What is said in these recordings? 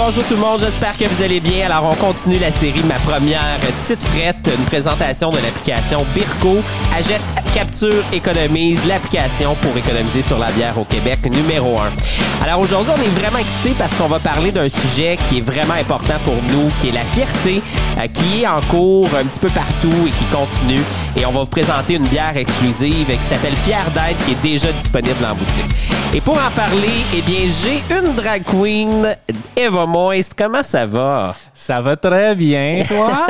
Bonjour tout le monde, j'espère que vous allez bien. Alors, on continue la série Ma première petite frette, une présentation de l'application Birko. Achète, capture, économise, l'application pour économiser sur la bière au Québec, numéro 1. Alors, aujourd'hui, on est vraiment excités parce qu'on va parler d'un sujet qui est vraiment important pour nous, qui est la fierté, euh, qui est en cours un petit peu partout et qui continue. Et on va vous présenter une bière exclusive qui s'appelle Fier d'être, qui est déjà disponible en boutique. Et pour en parler, eh bien, j'ai une drag queen, Eva Moist. Comment ça va? Ça va très bien, toi?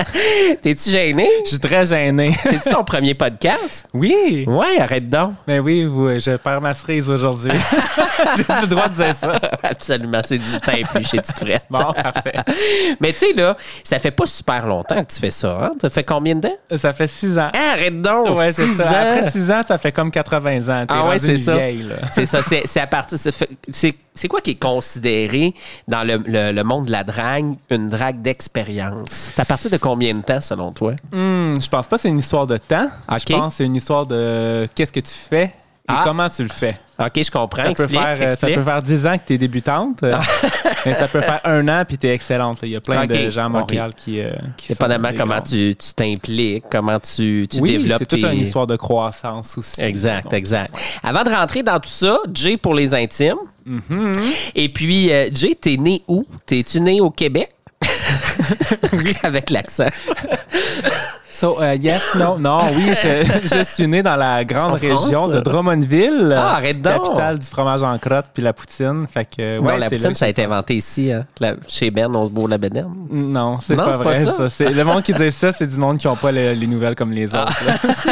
T'es-tu gêné? Je suis très gêné. C'est-tu ton premier podcast? Oui. Ouais, arrête donc. Mais oui, oui, je perds ma cerise aujourd'hui. J'ai le droit de dire ça. Absolument, c'est du temps plus chez Frette. Bon, parfait. Mais tu sais, là, ça fait pas super longtemps que tu fais ça, hein? Ça fait combien de temps? Ça fait six ans. Ah, arrête donc! Ouais, c'est ça. ans. Après six ans, ça fait comme 80 ans. T'es Ah ouais, c'est ça. C'est ça, c'est à partir. c'est quoi qui est considéré dans le, le- le monde de la drague une drague d'expérience? C'est à partir de combien de temps, selon toi? Hmm, je pense pas que c'est une histoire de temps. Je pense que c'est une histoire de qu'est-ce que tu fais et Ah. comment tu le fais. OK, je comprends. Ça peut, faire, euh, ça explique. peut faire 10 ans que tu es débutante, euh, mais ça peut faire un an puis tu es excellente. Il y a plein de gens à. Montréal qui, euh, qui Dépendamment comment tu tu t'impliques, comment tu, tu oui, développes c'est toute une histoire de croissance aussi. Exact, Donc, exact. Avant de rentrer dans tout ça, Jay pour les intimes. Mhm. Et puis, euh, Jay, t'es né où? T'es-tu né au Québec? oui, avec l'accent. So, euh, yes, no, non, oui, je, je suis né dans la grande En région France? de Drummondville, Ah, arrête donc. capitale du fromage en crotte puis la poutine. Fait que, non, la poutine, là ça a été inventé ici, hein. La- chez Ben, on se bourre la bédaine. Non, c'est Non, pas vrai. ça. le monde qui dit ça, c'est du monde qui n'ont pas le- les nouvelles comme les Ah. autres.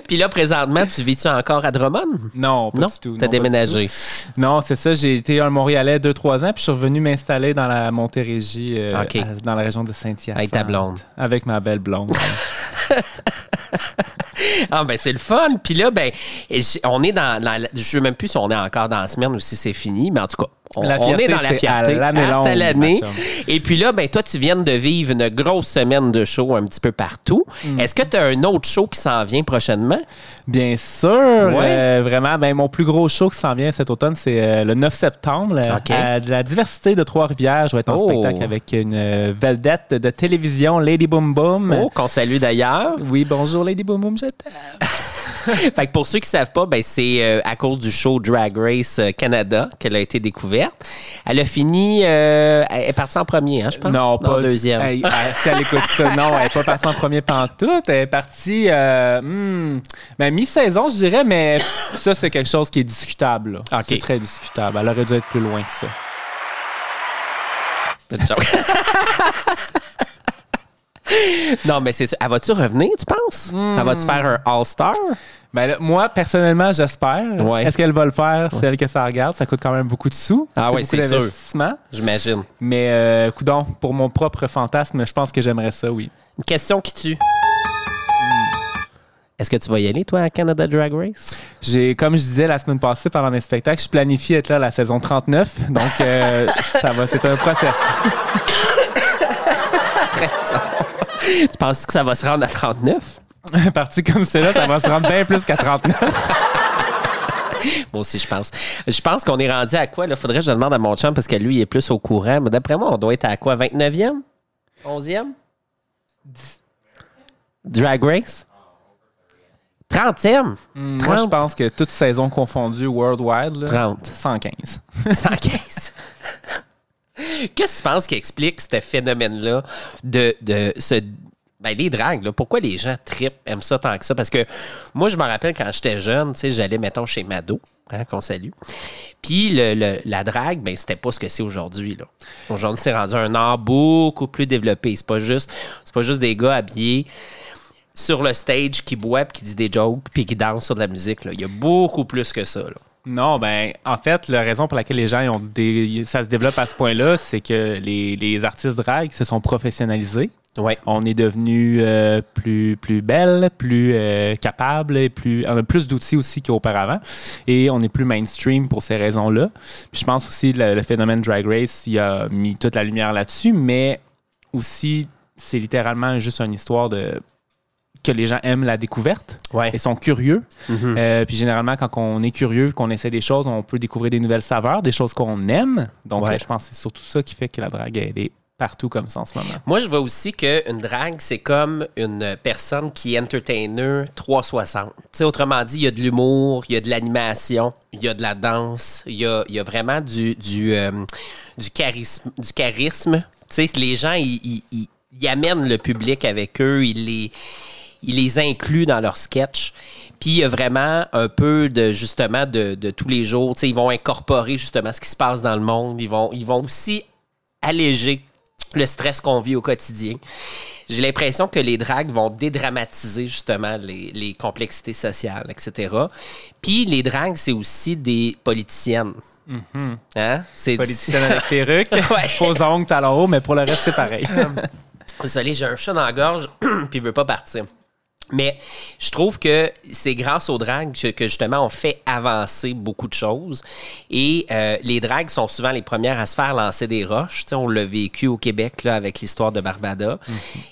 Puis là, présentement, tu vis-tu encore à Drummond? Non, pas non, du tout. t'as non, déménagé. Non, c'est ça. J'ai été un Montréalais deux, trois ans, puis je suis revenu m'installer dans la Montérégie, euh, à- dans la région de Saint-Hyacinthe. Avec ta blonde. Avec ma belle blonde. Ah, ben c'est le fun. Puis là, ben, on est dans, dans la- Je sais même plus si on est encore dans la semaine ou si c'est fini, mais en tout cas, on, La on fierté, est dans la fierté. c'est l'année. Et puis là, ben, toi, tu viens de vivre une grosse semaine de show un petit peu partout. Mm. Est-ce que tu as un autre show qui s'en vient prochainement? Bien sûr, Ouais. euh, vraiment. Ben, mon plus gros show qui s'en vient cet automne, c'est euh, le 9 septembre. OK. À la diversité de Trois-Rivières. Je vais être en Oh. spectacle avec une euh, vedette de télévision, Lady Boom Boom. Oh, qu'on salue d'ailleurs. Oui, bonjour Lady Boom Boom, je t'aime. fait que pour ceux qui savent pas, ben c'est euh, à cause du show Drag Race euh, Canada qu'elle a été découverte. Elle a fini, euh, elle est partie en premier, hein, je pense? Non, pas en du- deuxième. Hey, euh, si elle écoute ça, non, elle n'est pas partie en premier pantoute. Elle est partie euh, hmm, ben, mi-saison, je dirais, mais ça, c'est quelque chose qui est discutable. là. OK. C'est très discutable. Elle aurait dû être plus loin que ça. Non, mais c'est ça. Elle va-tu revenir, tu penses? Elle va-tu faire un All-Star? Ben là, moi, personnellement, j'espère. Ouais. Est-ce qu'elle va le faire? C'est elle que ça regarde. Ça coûte quand même beaucoup de sous. Ah beaucoup c'est sûr. J'imagine. Mais, euh, coudonc, pour mon propre fantasme, je pense que j'aimerais ça, oui. Une question qui tue. Est-ce que tu vas y aller, toi, à Canada Drag Race? J'ai, comme je disais la semaine passée pendant mes spectacles, je planifie être là la saison 39. Donc, euh, ça va, c'est un process. Tu penses que ça va se rendre à 39? Parti comme c'est là, ça va se rendre bien plus qu'à 39. Moi aussi, je pense. Je pense qu'on est rendu à quoi? Il faudrait que je demande à mon chum parce que lui, il est plus au courant. Mais d'après moi, on doit être à quoi? 29e? 11e? Drag Race? 30e? Moi, je 30. pense que toute saison confondue worldwide, là, 30. 115. 115. Qu'est-ce que tu penses qui explique ce phénomène-là de, de ce. Ben, les dragues, là, pourquoi les gens tripent, aiment ça tant que ça? Parce que moi, je me rappelle quand j'étais jeune, tu sais, j'allais, mettons, chez Mado, hein, qu'on salue. Puis la drague, ben, c'était pas ce que c'est aujourd'hui, là. Aujourd'hui, c'est rendu un art beaucoup plus développé. C'est pas juste, c'est pas juste des gars habillés sur le stage qui boivent, qui disent des jokes, puis qui dansent sur de la musique, là. Il y a beaucoup plus que ça, là. Non, ben, en fait, la raison pour laquelle les gens ont des, ça se développe à ce point-là, c'est que les, les artistes drag se sont professionnalisés. Ouais. On est devenu euh, plus, plus belle, plus euh, capable, et plus, on a plus d'outils aussi qu'auparavant. Et on est plus mainstream pour ces raisons-là. Puis je pense aussi que le, le phénomène Drag Race, il a mis toute la lumière là-dessus, mais aussi, c'est littéralement juste une histoire de que les gens aiment la découverte Ouais. et sont curieux. Mhm. Euh, puis généralement, quand on est curieux, qu'on essaie des choses, on peut découvrir des nouvelles saveurs, des choses qu'on aime. Donc, Ouais. euh, je pense que c'est surtout ça qui fait que la drague, elle est partout comme ça en ce moment. Moi, je vois aussi qu'une drague, c'est comme une personne qui est entertainer 360. Tu sais, autrement dit, il y a de l'humour, il y a de l'animation, il y a de la danse, il y a, il y a vraiment du, du, euh, du charisme. Du charisme. Tu sais, les gens, ils, ils- ils- ils amènent le public avec eux, ils les, ils les incluent dans leur sketch. Puis il y a vraiment un peu de justement de, de tous les jours. Tu sais, ils vont incorporer justement ce qui se passe dans le monde. Ils vont, ils vont aussi alléger le stress qu'on vit au quotidien. J'ai l'impression que les dragues vont dédramatiser justement les, les complexités sociales, etc. Puis les dragues, c'est aussi des politiciennes. Hein? C'est Politicienne avec perruque, Ouais. faux ongles, talons hauts, mais pour le reste, c'est pareil. Désolé, j'ai un chat dans la gorge, puis il veut pas partir. Mais je trouve que c'est grâce aux dragues que, que, justement on fait avancer beaucoup de choses. Et euh, les dragues sont souvent les premières à se faire lancer des roches. On l'a vécu au Québec là, avec l'histoire de Barbada.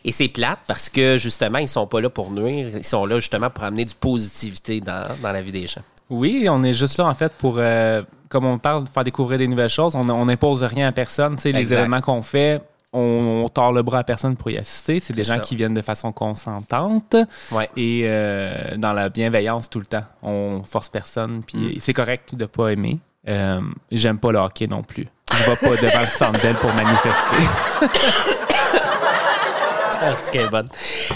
Et c'est plate parce que justement, ils sont pas là pour nuire. Ils sont là justement pour amener du positivité dans, dans la vie des gens. Oui, on est juste là, en fait, pour, euh, comme on parle, faire découvrir des nouvelles choses. On n'impose rien à personne. Les événements qu'on fait, on, on tord le bras à personne pour y assister. C'est des gens ça. qui viennent de façon consentante Ouais. et euh, dans la bienveillance tout le temps. On force personne, puis Mm. c'est correct de pas aimer. Euh, J'aime pas le hockey non plus. Je vais pas devant le centre pour manifester. Est bonne?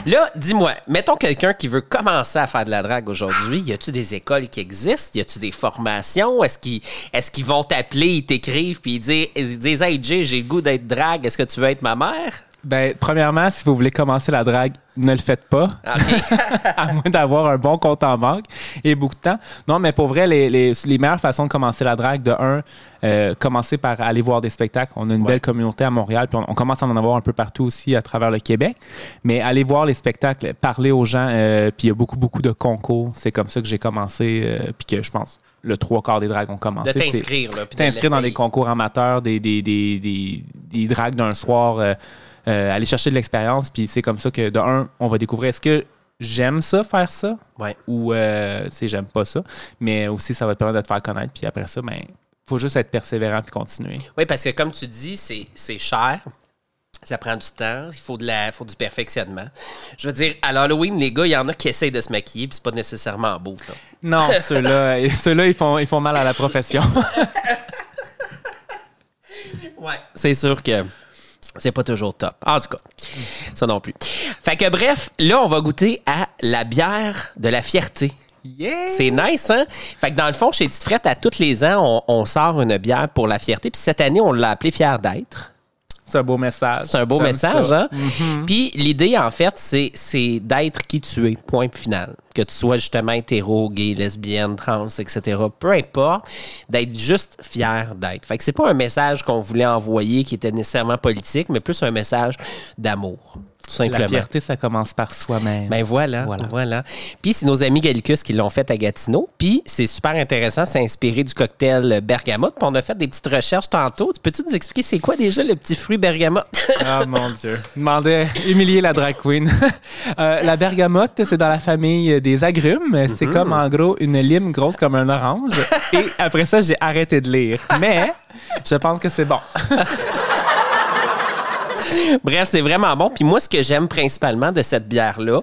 Là, dis-moi, mettons quelqu'un qui veut commencer à faire de la drague aujourd'hui, y a-tu des écoles qui existent? Y a-tu des formations? Est-ce qu'ils est-ce qu'ils vont t'appeler, ils t'écrivent, puis ils disent, ils disent Hey Jay, j'ai le goût d'être drague, est-ce que tu veux être ma mère? Ben, premièrement, si vous voulez commencer la drague, ne le faites pas. OK. à moins d'avoir un bon compte en banque et beaucoup de temps. Non, mais pour vrai, les, les- les meilleures façons de commencer la drague, de un, euh, commencer par aller voir des spectacles. On a une Ouais. belle communauté à Montréal, puis on, on commence à en avoir un peu partout aussi à travers le Québec. Mais aller voir les spectacles, parler aux gens, euh, puis il y a beaucoup, beaucoup de concours. C'est comme ça que j'ai commencé, euh, puis que je pense le trois quarts des dragues ont commencé. De t'inscrire, là. puis de t'inscrire dans des concours amateurs, des, des, des, des, des dragues d'un soir, euh, aller chercher de l'expérience. Puis c'est comme ça que, de un, on va découvrir est-ce que j'aime ça, faire ça, Ouais. ou euh, sais, j'aime pas ça? Mais aussi, ça va te permettre de te faire connaître. Puis après ça, ben, faut juste être persévérant puis continuer. Oui, parce que comme tu dis, c'est c'est cher. Ça prend du temps, il faut, de la, faut du perfectionnement. Je veux dire, à l'Halloween, les gars, il y en a qui essayent de se maquiller, puis c'est pas nécessairement beau. là. Non, ceux-là, ceux-là ils, font, ils font mal à la profession. Ouais. C'est sûr que c'est pas toujours top. En tout cas, ça non plus. Fait que bref, là, on va goûter à la bière de la fierté. yeah! C'est nice, hein? Fait que dans le fond, chez Tite Frette, à tous les ans, on, on sort une bière pour la fierté. Puis cette année, on l'a appelée Fier d'être. C'est un beau message. C'est un beau message, ça. hein? Puis l'idée, en fait, c'est d'être qui tu es, point final. Que tu sois justement hétéro, gay, lesbienne, trans, etc. Peu importe, d'être juste fier d'être. Fait que c'est pas un message qu'on voulait envoyer qui était nécessairement politique, mais plus un message d'amour, tout simplement. La fierté, ça commence par soi-même. Ben voilà, voilà. Voilà. Puis c'est nos amis Gallicus qui l'ont fait à Gatineau. Puis c'est super intéressant, c'est inspiré du cocktail bergamote. Puis on a fait des petites recherches tantôt. Tu Peux-tu nous expliquer c'est quoi déjà le petit fruit bergamote? Ah mon Dieu. Demandait humilier la drag queen. Euh, la bergamote, c'est dans la famille des agrumes. C'est Mhm. comme en gros une lime grosse comme un orange. Et après ça, j'ai arrêté de lire. Mais je pense que c'est bon. Bref, c'est vraiment bon. Puis moi, ce que j'aime principalement de cette bière-là,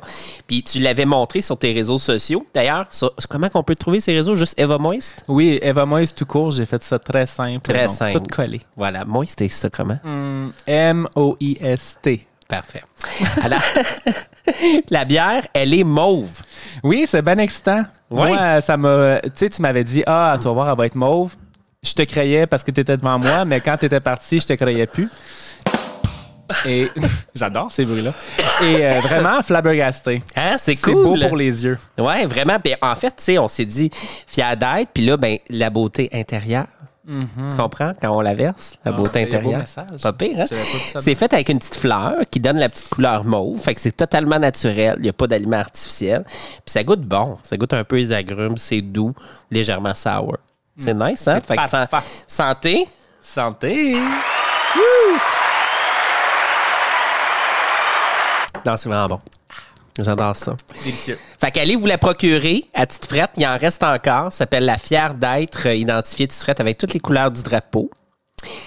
puis tu l'avais montré sur tes réseaux sociaux. D'ailleurs, comment qu'on peut trouver ces réseaux? Juste Eva Moist? Oui, Eva Moïse tout court, j'ai fait ça très simple. Très donc simple. Tout collé. Voilà, Moist, c'est ça comment? Hmm, M-O-I-S-T. Parfait. Alors, la bière, elle est mauve. Oui, c'est bien excitant. Moi, ça m'a. Tu sais, tu m'avais dit, ah, tu vas voir, elle va être mauve. Je te croyais parce que tu étais devant moi, mais quand tu étais parti, je te croyais plus. Et j'adore ces bruits-là. Et euh, vraiment, flabbergasté. Hein, c'est C'est cool. beau pour les yeux. Ouais, vraiment. Puis en fait, tu sais, on s'est dit d'être, puis là, ben, la beauté intérieure. Tu comprends? Quand on la verse, la Ah, beauté beau intérieure. Pas pire, hein? C'est fait avec une petite fleur qui donne la petite couleur mauve. Fait que c'est totalement naturel. Il n'y a pas d'aliment artificiel. Puis ça goûte bon. Ça goûte un peu les agrumes. C'est doux, légèrement sour. C'est nice, hein? Fait que san- parfait. santé. Santé! Non, c'est vraiment bon. J'adore ça. Délicieux. Fait qu'allez vous la procurer à Tite Frette. Il en reste encore. Ça s'appelle La Fière d'être identifiée Tite Frette avec toutes les couleurs du drapeau.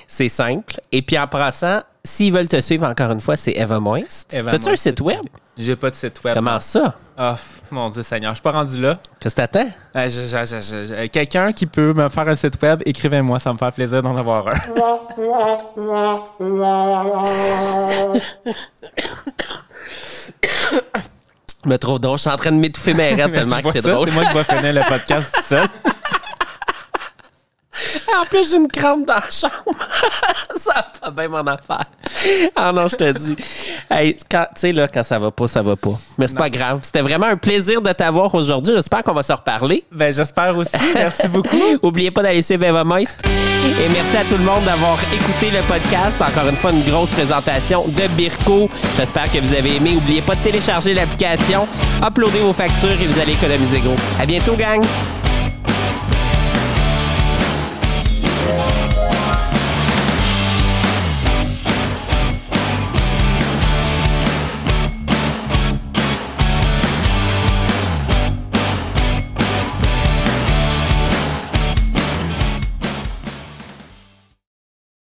C'est simple. Et puis en passant, s'ils veulent te suivre encore une fois, c'est Eva Moist. Eva T'as-tu un site web? J'ai pas de site web. Comment ça? F- mon Dieu Seigneur, je suis pas rendu là. Qu'est-ce que t'attends? Euh, je- je- je- je- je- Quelqu'un qui peut me faire un site web, écrivez-moi, ça me fait plaisir d'en avoir un. Je me trouve drôle. Je suis en train de m'étouffer mes rêves tellement que c'est drôle. C'est moi qui vais finir le podcast tout seul. En plus, j'ai une crampe dans la chambre. ça va pas bien mon affaire. Ah non, je te dis. Hey, tu sais, là, quand ça va pas, ça va pas. Mais c'est pas grave. C'était vraiment un plaisir de t'avoir aujourd'hui. J'espère qu'on va se reparler. Ben, j'espère aussi. Merci beaucoup. Oubliez pas d'aller suivre Eva Moist. Et merci à tout le monde d'avoir écouté le podcast. Encore une fois, une grosse présentation de Birko. J'espère que vous avez aimé. Oubliez pas de télécharger l'application, uploader vos factures et vous allez économiser gros. À bientôt, gang! Yeah.